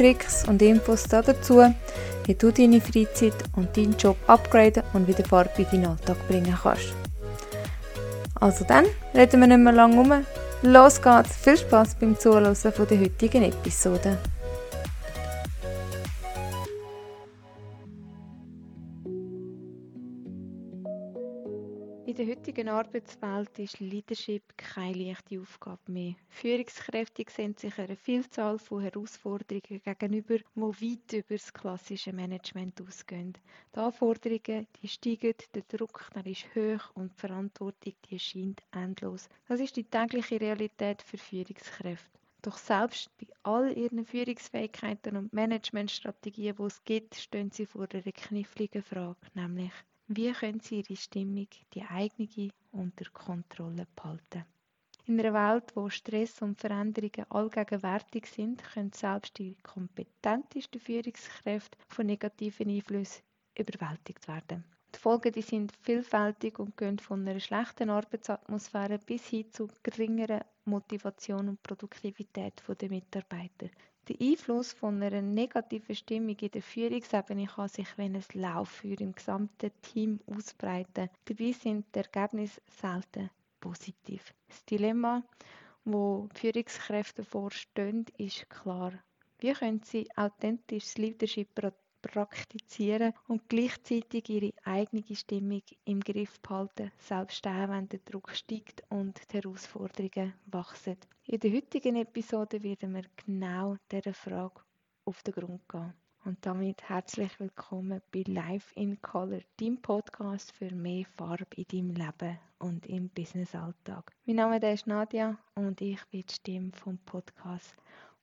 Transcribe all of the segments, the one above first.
Tricks und Infos dazu, wie du deine Freizeit und deinen Job upgraden und wieder Farbe in deinen Alltag bringen kannst. Also dann, reden wir nicht mehr lange um. Los geht's! Viel Spaß beim Zuhören der heutigen Episode. Der heutigen Arbeitswelt ist Leadership keine leichte Aufgabe mehr. Führungskräfte sehen sich einer Vielzahl von Herausforderungen gegenüber, die weit über das klassische Management ausgehen. Die Anforderungen die steigen, der Druck der ist hoch und die Verantwortung die erscheint endlos. Das ist die tägliche Realität für Führungskräfte. Doch selbst bei all ihren Führungsfähigkeiten und Managementstrategien, die es gibt, stehen sie vor einer kniffligen Frage, nämlich wie können Sie Ihre Stimmung, die eigene, unter Kontrolle behalten? In einer Welt, wo Stress und Veränderungen allgegenwärtig sind, können selbst die kompetentesten Führungskräfte von negativen Einflüssen überwältigt werden. Die Folgen die sind vielfältig und gehen von einer schlechten Arbeitsatmosphäre bis hin zu geringerer Motivation und Produktivität der Mitarbeiter. Der Einfluss von einer negativen Stimmung in der Führungsebene kann sich wie ein Lauffeuer im gesamten Team ausbreiten. Dabei sind die Ergebnisse selten positiv. Das Dilemma, wo Führungskräfte vorstehen, ist klar. Wie können sie authentisches Leadership praktizieren und gleichzeitig ihre eigene Stimmung im Griff behalten, selbst dann, wenn der Druck steigt und die Herausforderungen wachsen. In der heutigen Episode werden wir genau dieser Frage auf den Grund gehen. Und damit herzlich willkommen bei Life in Color, deinem Podcast für mehr Farbe in deinem Leben und im Businessalltag. Mein Name ist Nadia und ich bin die Stimme vom Podcast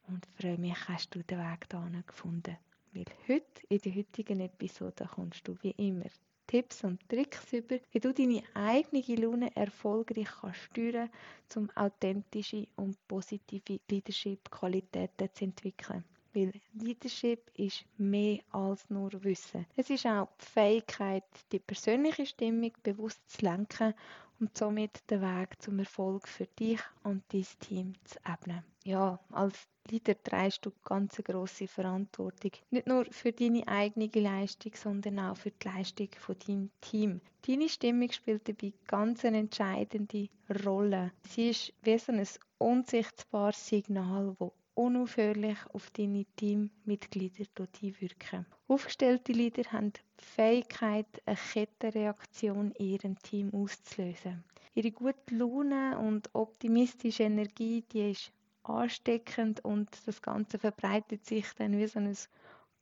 und freue mich, hast du den Weg hierhin gefunden. Weil heute, in der heutigen Episode, kommst du wie immer Tipps und Tricks über, wie du deine eigene Laune erfolgreich kannst steuern um authentische und positive Leadership-Qualitäten zu entwickeln. Weil Leadership ist mehr als nur Wissen. Es ist auch die Fähigkeit, die persönliche Stimmung bewusst zu lenken und somit den Weg zum Erfolg für dich und dein Team zu ebnen. Ja, als Leader trägst du ganz große Verantwortung. Nicht nur für deine eigene Leistung, sondern auch für die Leistung von deinem Team. Deine Stimmung spielt dabei ganz eine entscheidende Rolle. Sie ist wie so ein unsichtbares Signal, das unaufhörlich auf deine Teammitglieder einwirken. Aufgestellte Leader haben die Fähigkeit, eine Kettenreaktion in ihrem Team auszulösen. Ihre gute Laune und optimistische Energie, die ist ansteckend und das Ganze verbreitet sich dann wie so ein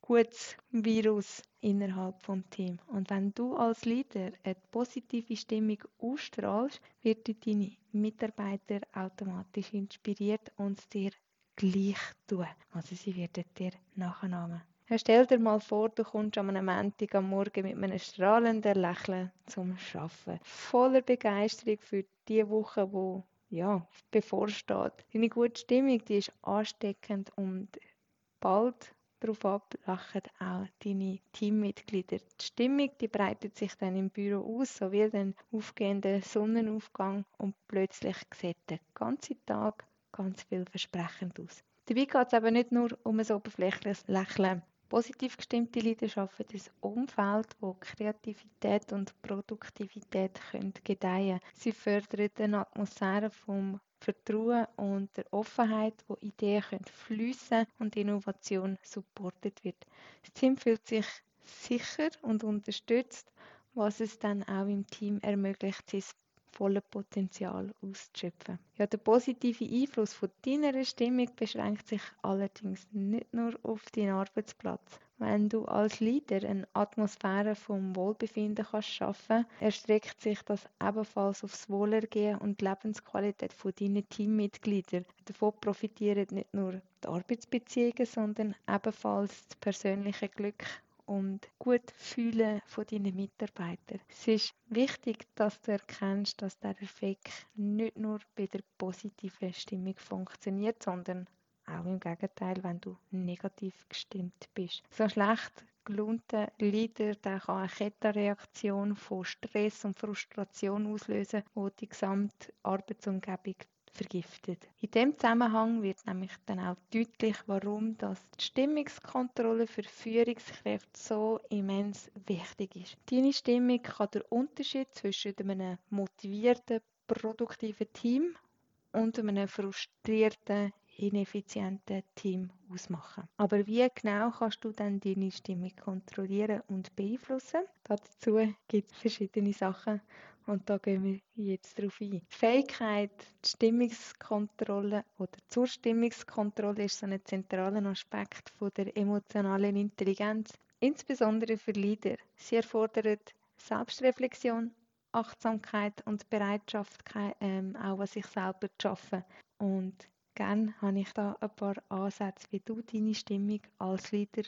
gutes Virus innerhalb vom Team. Und wenn du als Leader eine positive Stimmung ausstrahlst, wird deine Mitarbeiter automatisch inspiriert und es dir gleich tun. Also sie werden dir nachahmen. Stell dir mal vor, du kommst am Montag am Morgen mit einem strahlenden Lächeln zum Arbeiten. Voller Begeisterung für die Woche, die ja, bevorsteht. Deine gute Stimmung die ist ansteckend und bald darauf ab lachen auch deine Teammitglieder. Die Stimmung die breitet sich dann im Büro aus, so wie den aufgehenden Sonnenaufgang und plötzlich sieht der ganze Tag ganz vielversprechend aus. Dabei geht es aber nicht nur um ein oberflächliches Lächeln. Positiv gestimmte Leute schaffen ein Umfeld, wo Kreativität und Produktivität können gedeihen Sie fördern eine Atmosphäre vom Vertrauen und der Offenheit, wo Ideen können fließen und Innovation supportet wird. Das Team fühlt sich sicher und unterstützt, was es dann auch im Team ermöglicht, sein volle Potenzial auszuschöpfen. Ja, der positive Einfluss von deiner Stimmung beschränkt sich allerdings nicht nur auf deinen Arbeitsplatz. Wenn du als Leader eine Atmosphäre vom Wohlbefinden kannst schaffen, erstreckt sich das ebenfalls aufs Wohlergehen und die Lebensqualität von deinen Teammitgliedern. Davon profitieren nicht nur die Arbeitsbeziehungen, sondern ebenfalls das persönliche Glück und gut fühlen von deinen Mitarbeitern. Es ist wichtig, dass du erkennst, dass der Effekt nicht nur bei der positiven Stimmung funktioniert, sondern auch im Gegenteil, wenn du negativ gestimmt bist. So schlecht gelaunter Leader der kann eine Kettenreaktion von Stress und Frustration auslösen, die die gesamte Arbeitsumgebung vergiftet. In dem Zusammenhang wird nämlich dann auch deutlich, warum das die Stimmungskontrolle für Führungskräfte so immens wichtig ist. Deine Stimmung kann der Unterschied zwischen einem motivierten, produktiven Team und einem frustrierten, ineffizienten Team ausmachen. Aber wie genau kannst du dann deine Stimmung kontrollieren und beeinflussen? Dazu gibt es verschiedene Sachen und da gehen wir jetzt darauf ein. Die Fähigkeit, die Stimmungskontrolle oder zur Stimmungskontrolle ist so ein zentraler Aspekt von der emotionalen Intelligenz, insbesondere für Leader. Sie erfordert Selbstreflexion, Achtsamkeit und Bereitschaft, ähm, auch an sich selber zu arbeiten. Und gerne habe ich da ein paar Ansätze, wie du deine Stimmung als Leader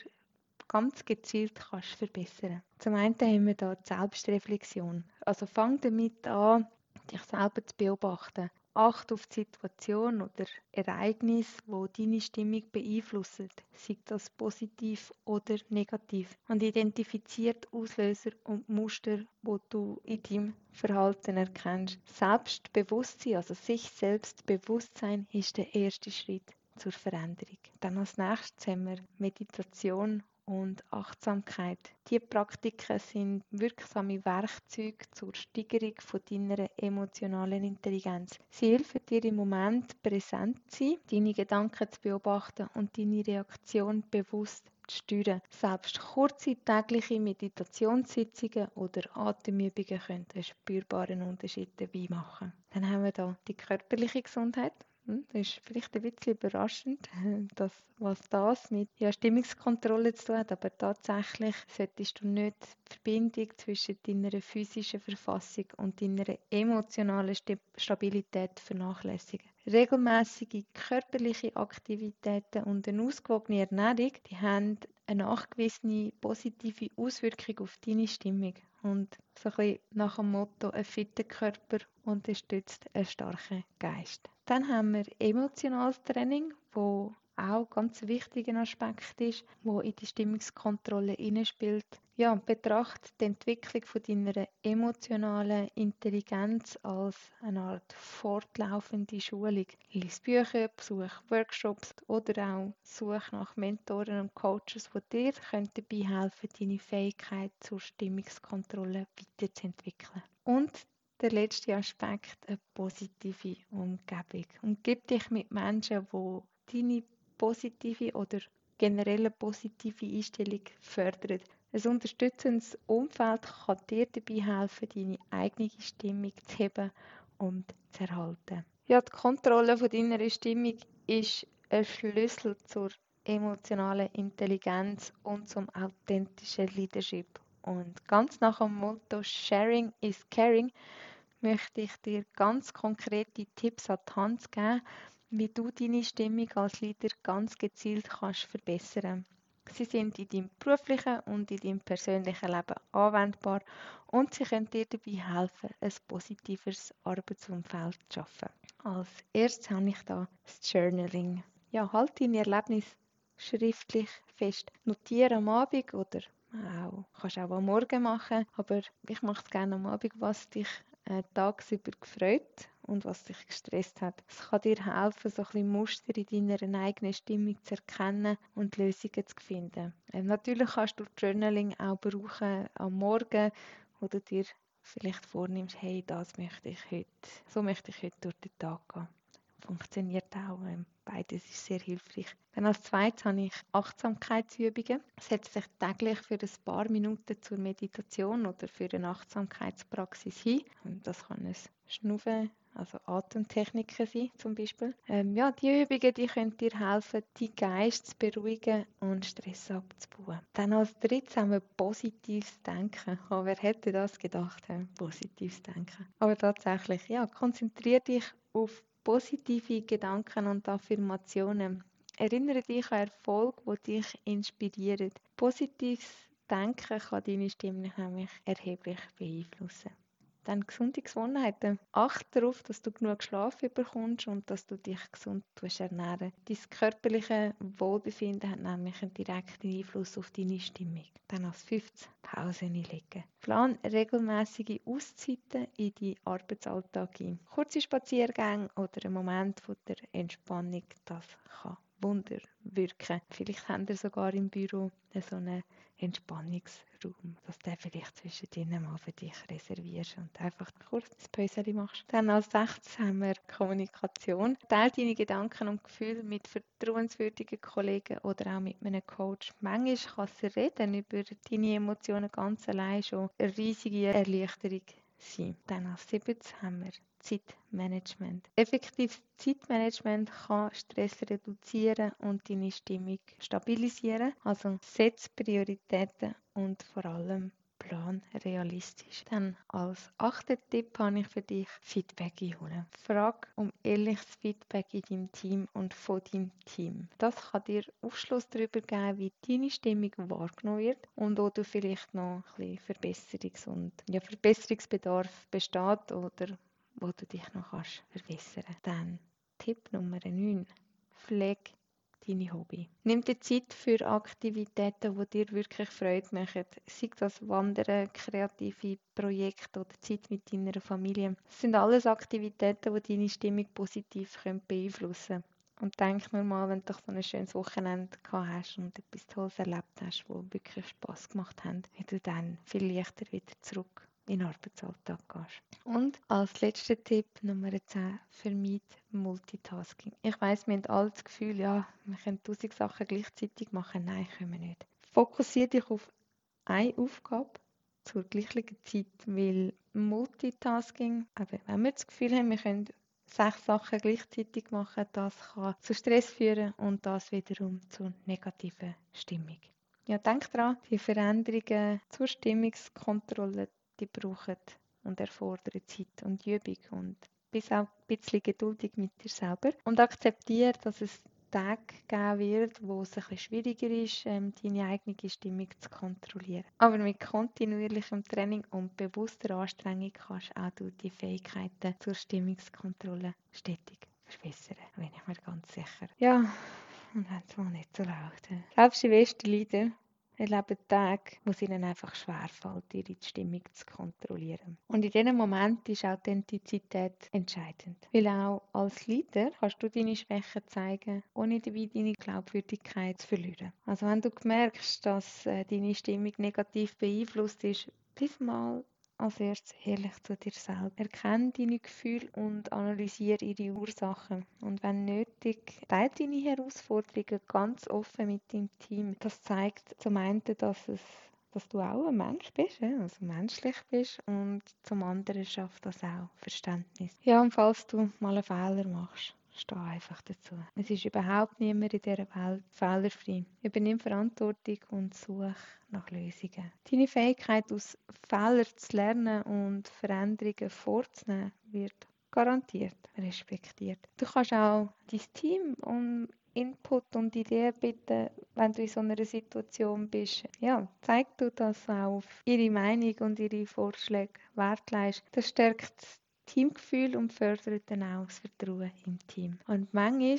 ganz gezielt kannst verbessern. Zum einen haben wir da die Selbstreflexion. Also fang damit an, dich selber zu beobachten. Acht auf die Situation oder Ereignis, wo deine Stimmung beeinflussen, sei das positiv oder negativ. Und identifiziert Auslöser und Muster, wo du in deinem Verhalten erkennst. Selbstbewusstsein, also sich selbst Bewusstsein, ist der erste Schritt zur Veränderung. Dann als nächstes haben wir Meditation und Achtsamkeit. Diese Praktiken sind wirksame Werkzeuge zur Steigerung von deiner emotionalen Intelligenz. Sie helfen dir im Moment präsent zu sein, deine Gedanken zu beobachten und deine Reaktion bewusst zu steuern. Selbst kurze tägliche Meditationssitzungen oder Atemübungen können einen spürbaren Unterschied dabei machen. Dann haben wir da die körperliche Gesundheit. Hm, das ist vielleicht ein bisschen überraschend, dass, was das mit ja, Stimmungskontrolle zu tun hat, aber tatsächlich solltest du nicht die Verbindung zwischen deiner physischen Verfassung und deiner emotionalen Stabilität vernachlässigen. Regelmäßige körperliche Aktivitäten und eine ausgewogene Ernährung, die haben eine nachgewiesene positive Auswirkung auf deine Stimmung. Und so ein bisschen nach dem Motto, ein fitter Körper unterstützt einen starken Geist. Dann haben wir emotionales Training, wo auch ganz wichtiger Aspekt ist, wo in die Stimmungskontrolle spielt. Ja, betracht die Entwicklung von deiner emotionalen Intelligenz als eine Art fortlaufende Schulung. Lies Bücher, besuch Workshops oder auch such nach Mentoren und Coaches, die dir dabei helfen deine Fähigkeit zur Stimmungskontrolle weiterzuentwickeln. Und der letzte Aspekt, eine positive Umgebung. Umgib dich mit Menschen, die deine positive oder generelle positive Einstellung fördern. Ein unterstützendes Umfeld kann dir dabei helfen, deine eigene Stimmung zu heben und zu erhalten. Ja, die Kontrolle von deiner Stimmung ist ein Schlüssel zur emotionalen Intelligenz und zum authentischen Leadership. Und ganz nach dem Motto Sharing is Caring möchte ich dir ganz konkrete Tipps an die Hand geben, wie du deine Stimmung als Leader ganz gezielt kannst verbessern. Sie sind in deinem beruflichen und in deinem persönlichen Leben anwendbar und sie können dir dabei helfen, ein positiveres Arbeitsumfeld zu schaffen. Als erstes habe ich da das Journaling. Ja, halt deine Erlebnisse schriftlich fest. Notiere am Abend oder auch, kannst auch am Morgen machen, aber ich mache es gerne am Abend, was dich äh, tagsüber gefreut und was dich gestresst hat. Es kann dir helfen, so ein bisschen Muster in deiner eigenen Stimmung zu erkennen und Lösungen zu finden. Ähm, natürlich kannst du Journaling auch brauchen am Morgen, wo du dir vielleicht vornimmst, hey, das möchte ich heute, so möchte ich heute durch den Tag gehen funktioniert auch. Ähm, beides ist sehr hilfreich. Dann als zweites habe ich Achtsamkeitsübungen. Setze dich täglich für ein paar Minuten zur Meditation oder für eine Achtsamkeitspraxis hin. Das kann ein Schnuffen, also Atemtechniken sein zum Beispiel. Ähm, ja, die Übungen die können dir helfen, deinen Geist zu beruhigen und Stress abzubauen. Dann als drittes haben wir positives Denken. Oh, wer hätte das gedacht? Positives Denken. Aber tatsächlich, ja, konzentriere dich auf positive Gedanken und Affirmationen. Erinnere dich an Erfolg, wo dich inspiriert. Positives Denken kann deine Stimme nämlich erheblich beeinflussen. Dann gesunde Gewohnheiten. Achte darauf, dass du genug Schlaf bekommst und dass du dich gesund ernähren Dein körperliche Wohlbefinden hat nämlich einen direkten Einfluss auf deine Stimmung. Dann als 15 Pause einlegen. Plan regelmäßige Auszeiten in deinen Arbeitsalltag ein. Kurze Spaziergänge oder ein Moment der Entspannung, das kann Wunder wirken. Vielleicht haben ihr sogar im Büro so einen Entspannungsraum, dass du vielleicht zwischen denen mal für dich reservierst und einfach kurz ein Päuschen machst. Dann als sechstes haben wir Kommunikation. Teil deine Gedanken und Gefühle mit vertrauenswürdigen Kollegen oder auch mit einem Coach. Manchmal kann es reden über deine Emotionen ganz allein schon eine riesige Erleichterung sein. Dann als siebtes haben wir Zeitmanagement. Effektives Zeitmanagement kann Stress reduzieren und deine Stimmung stabilisieren. Also setz Prioritäten und vor allem Plan realistisch. Dann als achter Tipp habe ich für dich Feedback einholen. Frag um ehrliches Feedback in deinem Team und von deinem Team. Das kann dir Aufschluss darüber geben, wie deine Stimmung wahrgenommen wird und wo du vielleicht noch ein bisschen Verbesserungs- und ja, Verbesserungsbedarf besteht oder wo du dich noch kannst verbessern. Dann Tipp Nummer 9. Pflege deine Hobby. Nimm dir Zeit für Aktivitäten, die dir wirklich Freude machen. Sei das Wandern, kreative Projekte oder Zeit mit deiner Familie. Das sind alles Aktivitäten, die deine Stimmung positiv beeinflussen können. Und denk nur mal, wenn du so ein schönes Wochenende gehabt hast und etwas Tolles erlebt hast, wo wirklich Spaß gemacht hat, wie du dann viel leichter wieder zurück in den Arbeitsalltag gehst. Und als letzter Tipp Nummer 10, vermeid Multitasking. Ich weiß, wir haben alle das Gefühl, ja, wir können tausend Sachen gleichzeitig machen. Nein, können wir nicht. Fokussiere dich auf eine Aufgabe zur gleichen Zeit, weil Multitasking, aber wenn wir das Gefühl haben, wir können sechs Sachen gleichzeitig machen, das kann zu Stress führen und das wiederum zu negativer Stimmung. Ja, denk dran, die Veränderungen zur Stimmungskontrolle die brauchen und erfordern Zeit und Übung und bis auch ein bisschen geduldig mit dir selber und akzeptiere, dass es Tage geben wird, wo es ein bisschen schwieriger ist, ähm, deine eigene Stimmung zu kontrollieren. Aber mit kontinuierlichem Training und bewusster Anstrengung kannst auch du die Fähigkeiten zur Stimmungskontrolle stetig verbessern, bin ich mir ganz sicher. Ja, und wenn es mal nicht so läuft. Selbst die besten Leader erleben Tage, wo es ihnen einfach schwerfällt, ihre Stimmung zu kontrollieren. Und in diesem Moment ist Authentizität entscheidend. Weil auch als Leader kannst du deine Schwächen zeigen, ohne dabei deine Glaubwürdigkeit zu verlieren. Also wenn du merkst, dass äh, deine Stimmung negativ beeinflusst ist, bleib mal als erstes ehrlich zu dir selbst. Erkenne deine Gefühle und analysiere ihre Ursachen. Und wenn nötig, teile deine Herausforderungen ganz offen mit deinem Team. Das zeigt zum einen, dass es dass du auch ein Mensch bist, also menschlich bist und zum anderen schafft das auch Verständnis. Ja, und falls du mal einen Fehler machst, Stehe einfach dazu. Es ist überhaupt niemand in dieser Welt fehlerfrei. Übernimm Verantwortung und suche nach Lösungen. Deine Fähigkeit, aus Fehlern zu lernen und Veränderungen vorzunehmen, wird garantiert respektiert. Du kannst auch dein Team um Input und Ideen bitten, wenn du in so einer Situation bist. Ja, zeig du das auch auf ihre Meinung und ihre Vorschläge Wert leist. Das stärkt Teamgefühl und fördert dann auch das Vertrauen im Team. Und manchmal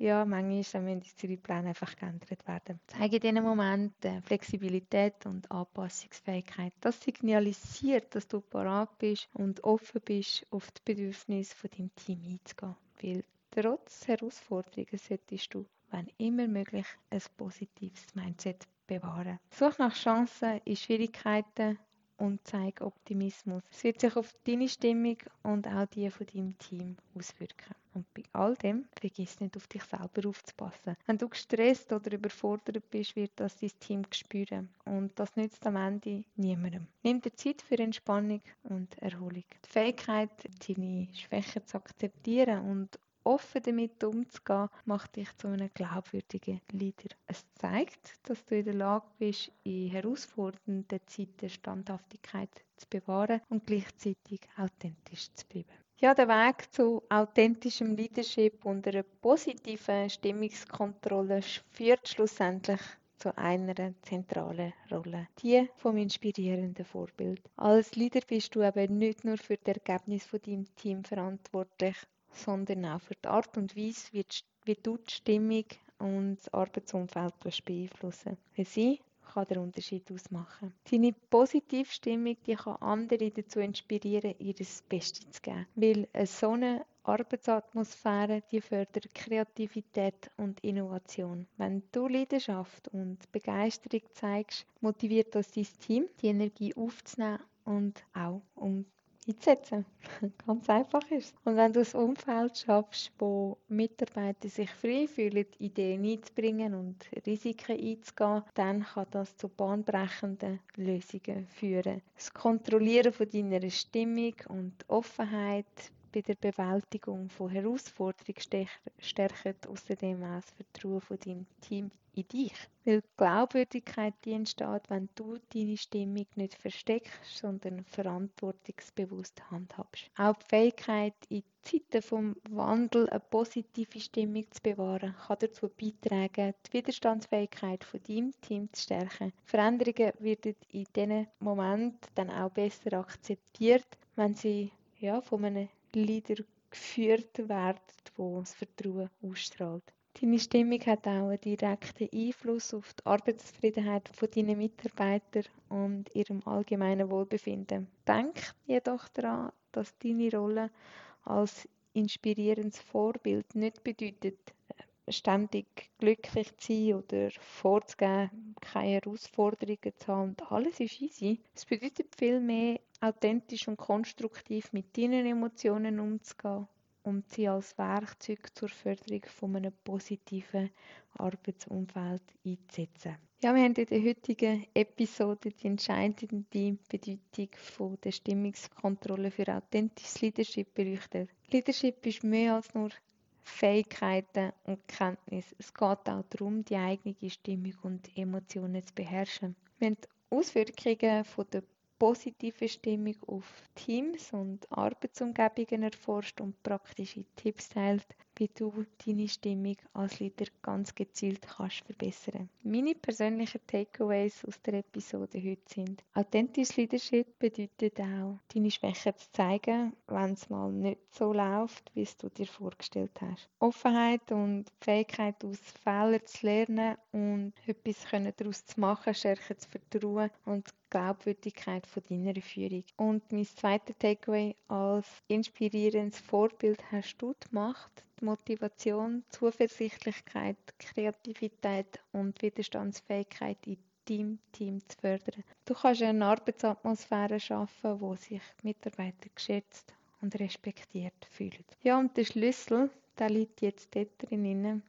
ja, manchmal müssen unsere Pläne einfach geändert werden. Zeige in diesen Momenten Flexibilität und Anpassungsfähigkeit. Das signalisiert, dass du parat bist und offen bist, auf die Bedürfnisse von deinem Team einzugehen. Weil trotz Herausforderungen solltest du, wenn immer möglich, ein positives Mindset bewahren. Such nach Chancen in Schwierigkeiten und zeig Optimismus. Es wird sich auf deine Stimmung und auch die von deinem Team auswirken. Und bei all dem vergiss nicht auf dich selber aufzupassen. Wenn du gestresst oder überfordert bist, wird das dein Team spüren. Und das nützt am Ende niemandem. Nimm dir Zeit für Entspannung und Erholung. Die Fähigkeit, deine Schwächen zu akzeptieren und offen damit umzugehen, macht dich zu einem glaubwürdigen Leader. Es zeigt, dass du in der Lage bist, in herausfordernden Zeiten Standhaftigkeit zu bewahren und gleichzeitig authentisch zu bleiben. Ja, der Weg zu authentischem Leadership und einer positiven Stimmungskontrolle führt schlussendlich zu einer zentralen Rolle, die vom inspirierenden Vorbild. Als Leader bist du eben nicht nur für das Ergebnis von deinem Team verantwortlich, sondern auch für die Art und Weise, wie, wie du die Stimmung und das Arbeitsumfeld beeinflussen. Weil sie kann den Unterschied ausmachen. Deine positive Stimmung die kann andere dazu inspirieren, ihr Bestes zu geben. Weil eine so eine Arbeitsatmosphäre die fördert Kreativität und Innovation. Wenn du Leidenschaft und Begeisterung zeigst, motiviert das dein Team, die Energie aufzunehmen und auch um einzusetzen. Ganz einfach ist Und wenn du ein Umfeld schaffst, wo Mitarbeiter sich frei fühlen, Ideen einzubringen und Risiken einzugehen, dann kann das zu bahnbrechenden Lösungen führen. Das Kontrollieren von deiner Stimmung und Offenheit bei der Bewältigung von Herausforderungen stärkt außerdem auch das Vertrauen von deinem Team in dich. Weil Glaubwürdigkeit die entsteht, wenn du deine Stimmung nicht versteckst, sondern verantwortungsbewusst handhabst. Auch die Fähigkeit, in Zeiten vom Wandel eine positive Stimmung zu bewahren, kann dazu beitragen, die Widerstandsfähigkeit von deinem Team zu stärken. Veränderungen werden in diesen Momenten dann auch besser akzeptiert, wenn sie ja, von einem Leader geführt werden, wo das Vertrauen ausstrahlt. Deine Stimmung hat auch einen direkten Einfluss auf die Arbeitszufriedenheit deiner Mitarbeiter und ihrem allgemeinen Wohlbefinden. Denk jedoch daran, dass deine Rolle als inspirierendes Vorbild nicht bedeutet, ständig glücklich zu sein oder vorzugeben, keine Herausforderungen zu haben und alles ist easy. Es bedeutet vielmehr, authentisch und konstruktiv mit deinen Emotionen umzugehen und sie als Werkzeug zur Förderung von einem positiven Arbeitsumfeld einzusetzen. Ja, wir haben in der heutigen Episode die entscheidende Bedeutung von der Stimmungskontrolle für authentisches Leadership beleuchtet. Leadership ist mehr als nur Fähigkeiten und Kenntnis. Es geht auch darum, die eigene Stimmung und Emotionen zu beherrschen. Haben die Auswirkungen von der positive Stimmung auf Teams und Arbeitsumgebungen erforscht und praktische Tipps teilt, wie du deine Stimmung als Leader ganz gezielt kannst verbessern. Meine persönlichen Takeaways aus der Episode heute sind: Authentisches Leadership bedeutet auch, deine Schwächen zu zeigen, wenn es mal nicht so läuft, wie es du dir vorgestellt hast. Offenheit und Fähigkeit aus Fehlern zu lernen und etwas daraus zu machen, stärken das Vertrauen und Glaubwürdigkeit von deiner Führung. Und mein zweiter Takeaway als inspirierendes Vorbild hast du Motivation, Zuversichtlichkeit, Kreativität und Widerstandsfähigkeit in deinem Team zu fördern. Du kannst eine Arbeitsatmosphäre schaffen, wo sich Mitarbeiter geschätzt und respektiert fühlen. Ja, und der Schlüssel, der liegt jetzt dort drin,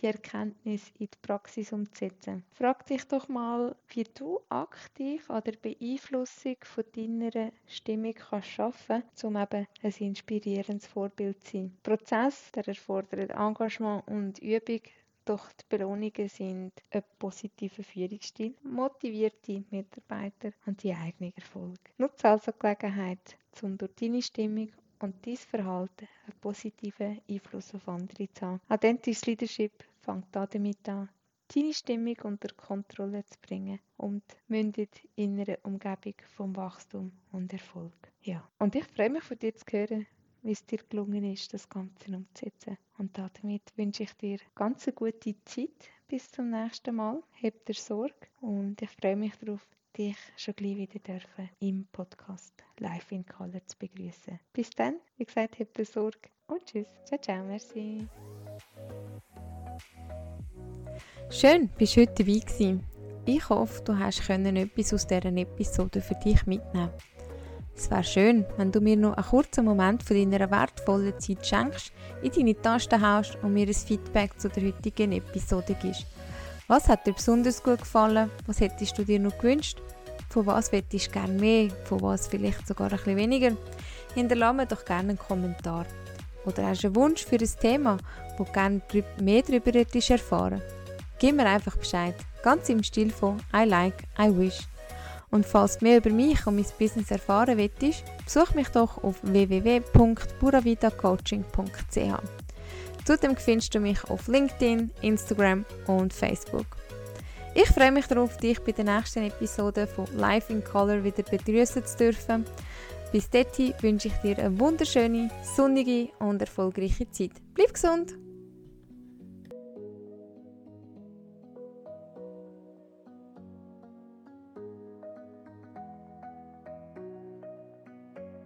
die Erkenntnis in die Praxis umzusetzen. Frag dich doch mal, wie du aktiv an der Beeinflussung von deiner Stimmung kannst schaffen kannst, um eben ein inspirierendes Vorbild zu sein. Der Prozess der erfordert Engagement und Übung, doch die Belohnungen sind ein positiver Führungsstil, motivierte Mitarbeiter und die eigene Erfolg. Nutze also die Gelegenheit, um durch deine Stimmung und dein Verhalten einen positiven Einfluss auf andere zu haben. Authentisches Leadership fängt damit an, deine Stimmung unter Kontrolle zu bringen und mündet in einer Umgebung von Wachstum und Erfolg. Ja, und ich freue mich von dir zu hören, wie es dir gelungen ist, das Ganze umzusetzen. Und damit wünsche ich dir ganz eine gute Zeit. Bis zum nächsten Mal. Habt dir Sorge und ich freue mich darauf, dich schon gleich wieder dürfen im Podcast Live in Color zu begrüßen. Bis dann, wie gesagt, habt ihr Sorge und tschüss. Ciao, ciao, merci. Schön, bist du heute dabei gewesen. Ich hoffe, du hast können etwas aus dieser Episode für dich mitnehmen. Es wäre schön, wenn du mir noch einen kurzen Moment von deiner wertvollen Zeit schenkst, in deine Tasten haust und mir ein Feedback zu der heutigen Episode gibst. Was hat dir besonders gut gefallen? Was hättest du dir noch gewünscht? Von was hättest du gerne mehr? Von was vielleicht sogar ein bisschen weniger? Hinterlasse mir doch gerne einen Kommentar. Oder hast du einen Wunsch für ein Thema, wo du gerne mehr darüber hättest erfahren? Gib mir einfach Bescheid. Ganz im Stil von I like, I wish. Und falls du mehr über mich und mein Business erfahren willst, besuch mich doch auf www.buravidacoaching.ch. Zudem findest du mich auf LinkedIn, Instagram und Facebook. Ich freue mich darauf, dich bei der nächsten Episode von Life in Color wieder begrüßen zu dürfen. Bis dahin wünsche ich dir eine wunderschöne, sonnige und erfolgreiche Zeit. Bleib gesund!